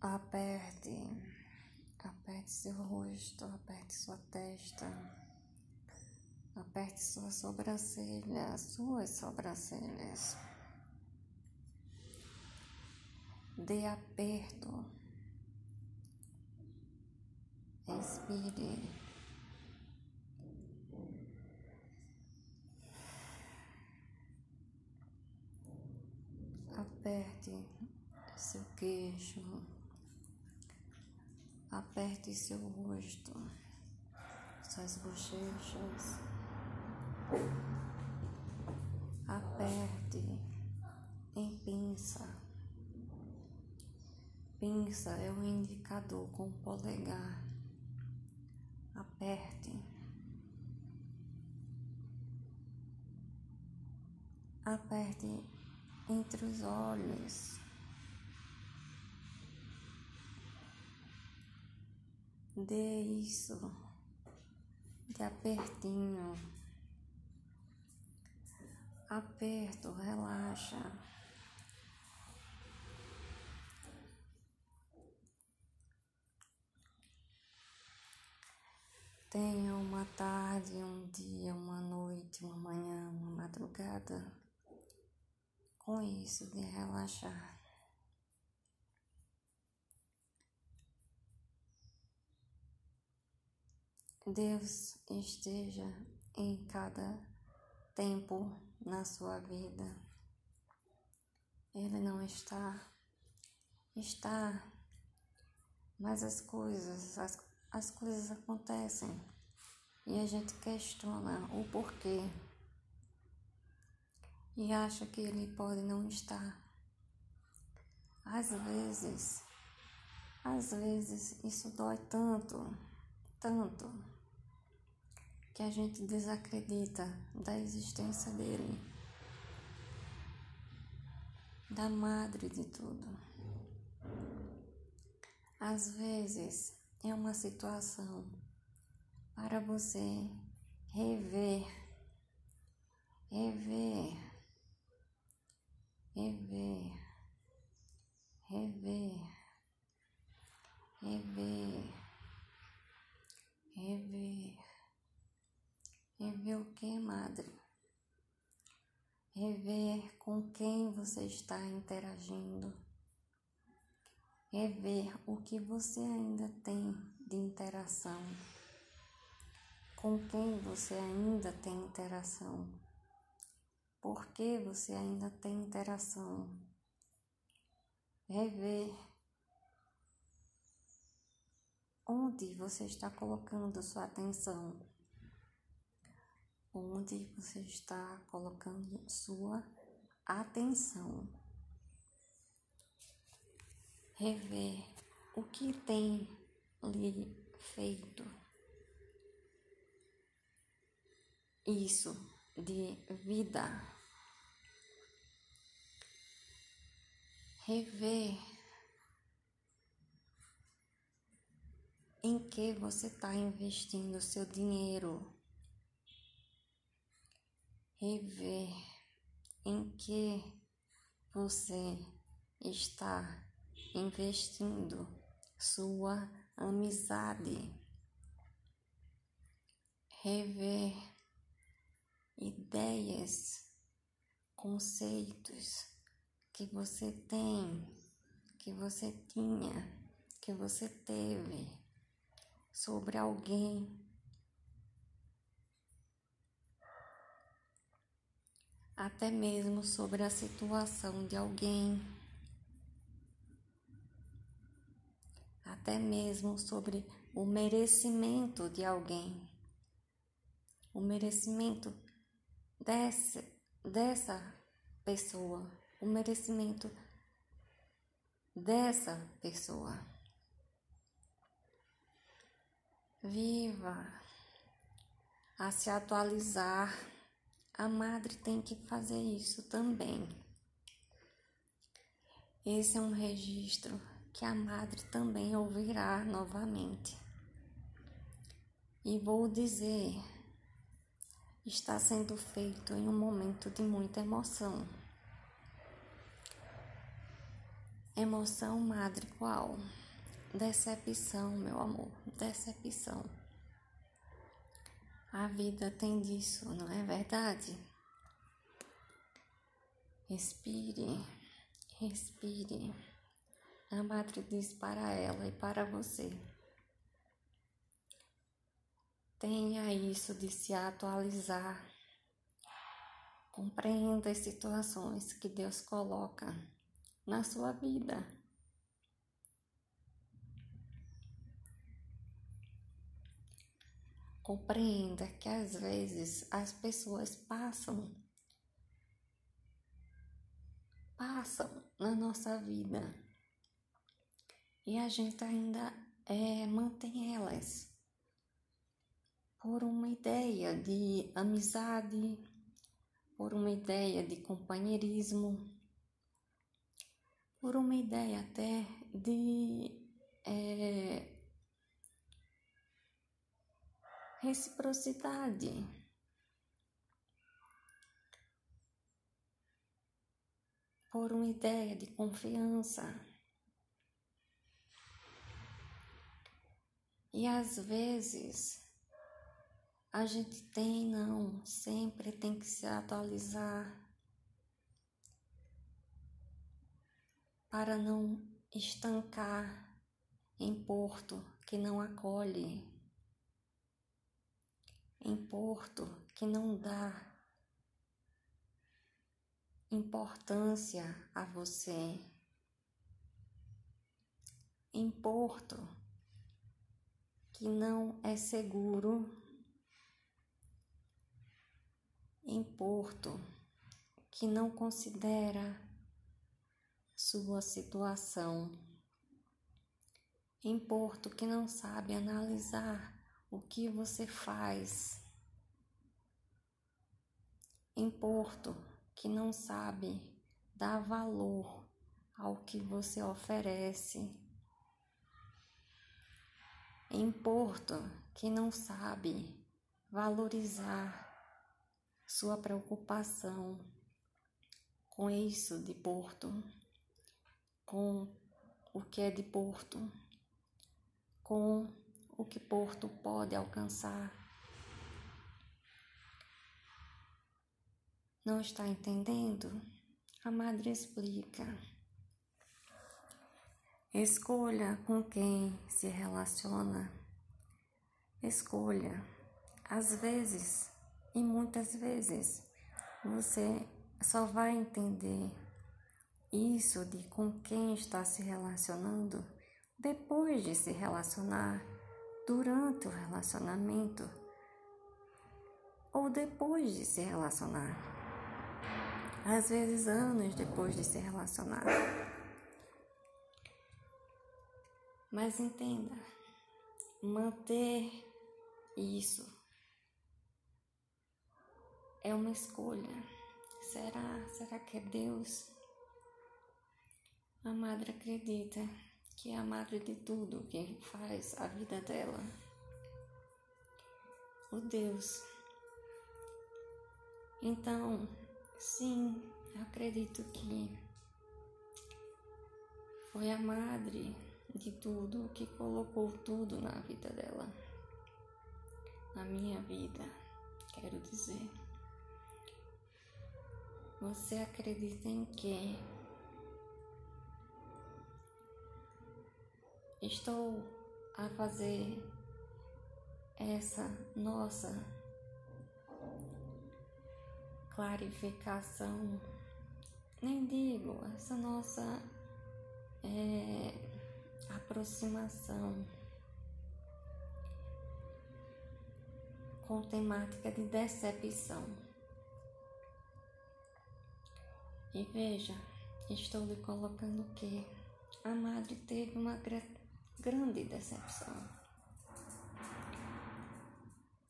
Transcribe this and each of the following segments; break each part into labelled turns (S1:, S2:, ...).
S1: Aperte, aperte seu rosto, aperte sua testa, aperte sua sobrancelha, suas sobrancelhas. Dê aperto. Expire. Aperte seu queixo. Aperte seu rosto, suas bochechas. Aperte em pinça. Pinça é o indicador com o polegar. Aperte. Aperte entre os olhos. Dê isso de apertinho. Aperto, relaxa. Tenha uma tarde, um dia, uma noite, uma manhã, uma madrugada com isso de relaxar. Deus esteja em cada tempo na sua vida. Ele não está, está, mas as coisas, as, as coisas acontecem e a gente questiona o porquê e acha que ele pode não estar. Às vezes, às vezes isso dói tanto, tanto que a gente desacredita da existência dele, da madre de tudo. Às vezes é uma situação para você rever, rever, rever, rever, rever. Rever o que, madre? Rever com quem você está interagindo. Rever o que você ainda tem de interação. Com quem você ainda tem interação. Por que você ainda tem interação. Rever onde você está colocando sua atenção onde você está colocando sua atenção. Rever o que tem lhe feito isso de vida. Rever em que você está investindo seu dinheiro rever em que você está investindo sua amizade, rever ideias, conceitos que você tem, que você tinha, que você teve sobre alguém até mesmo sobre a situação de alguém, até mesmo sobre o merecimento de alguém, o merecimento dessa, dessa pessoa, o merecimento dessa pessoa. Viva a se atualizar a madre tem que fazer isso também. Esse é um registro que a madre também ouvirá novamente. E vou dizer, está sendo feito em um momento de muita emoção. Emoção madre qual? Decepção, meu amor, decepção. A vida tem disso, não é verdade? Respire, respire. A madre diz para ela e para você. Tenha isso de se atualizar. Compreenda as situações que Deus coloca na sua vida. Compreenda que às vezes as pessoas passam passam na nossa vida e a gente ainda é, mantém elas por uma ideia de amizade, por uma ideia de companheirismo, por uma ideia até de é, reciprocidade. Por uma ideia de confiança. E às vezes a gente tem, não, sempre tem que se atualizar para não estancar em porto que não acolhe, em porto que não dá importância a você, em porto que não é seguro. Em Porto que não considera sua situação, em Porto que não sabe analisar o que você faz, em Porto que não sabe dar valor ao que você oferece. Em Porto que não sabe valorizar sua preocupação com isso de Porto, com o que é de Porto, com o que Porto pode alcançar. Não está entendendo? A madre explica. Escolha com quem se relaciona. Escolha. Às vezes, e muitas vezes, você só vai entender isso de com quem está se relacionando depois de se relacionar, durante o relacionamento ou depois de se relacionar. Às vezes, anos depois de se relacionar. Mas entenda, manter isso é uma escolha. Será? Será que é Deus? A madre acredita que é a madre de tudo que faz a vida dela. O Deus. Então, sim, acredito que foi a madre de tudo, que colocou tudo na vida dela, na minha vida, quero dizer. Você acredita em quê? Estou a fazer essa nossa clarificação, nem digo, essa nossa é, aproximação com temática de decepção. E veja, estou lhe colocando que a madre teve uma grande decepção.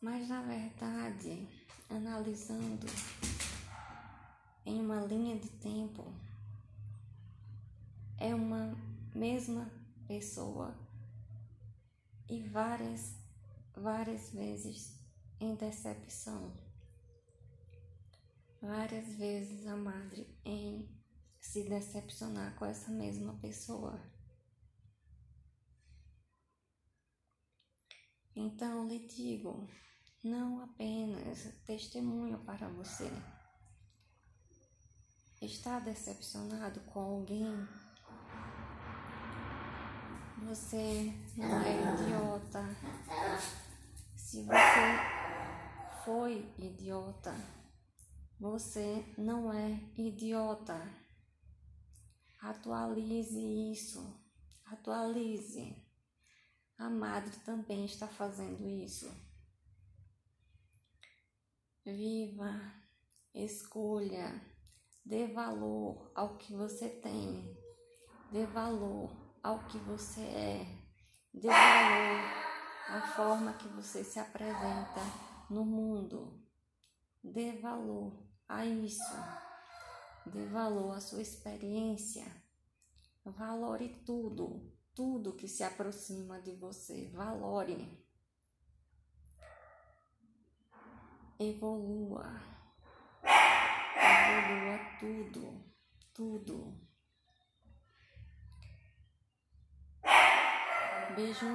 S1: Mas na verdade, analisando em uma linha de tempo, é uma mesma pessoa e várias, várias vezes em decepção. Várias vezes a madre em se decepcionar com essa mesma pessoa. Então lhe digo, não apenas testemunho para você. Está decepcionado com alguém? Você não é idiota. Se você foi idiota, você não é idiota. Atualize isso. Atualize. A madre também está fazendo isso. Viva, escolha, dê valor ao que você tem, dê valor ao que você é, dê valor à forma que você se apresenta no mundo, dê valor a isso, dê valor à sua experiência, valore tudo tudo que se aproxima de você. Valore. Evolua. Evolua tudo. Tudo. Beijo.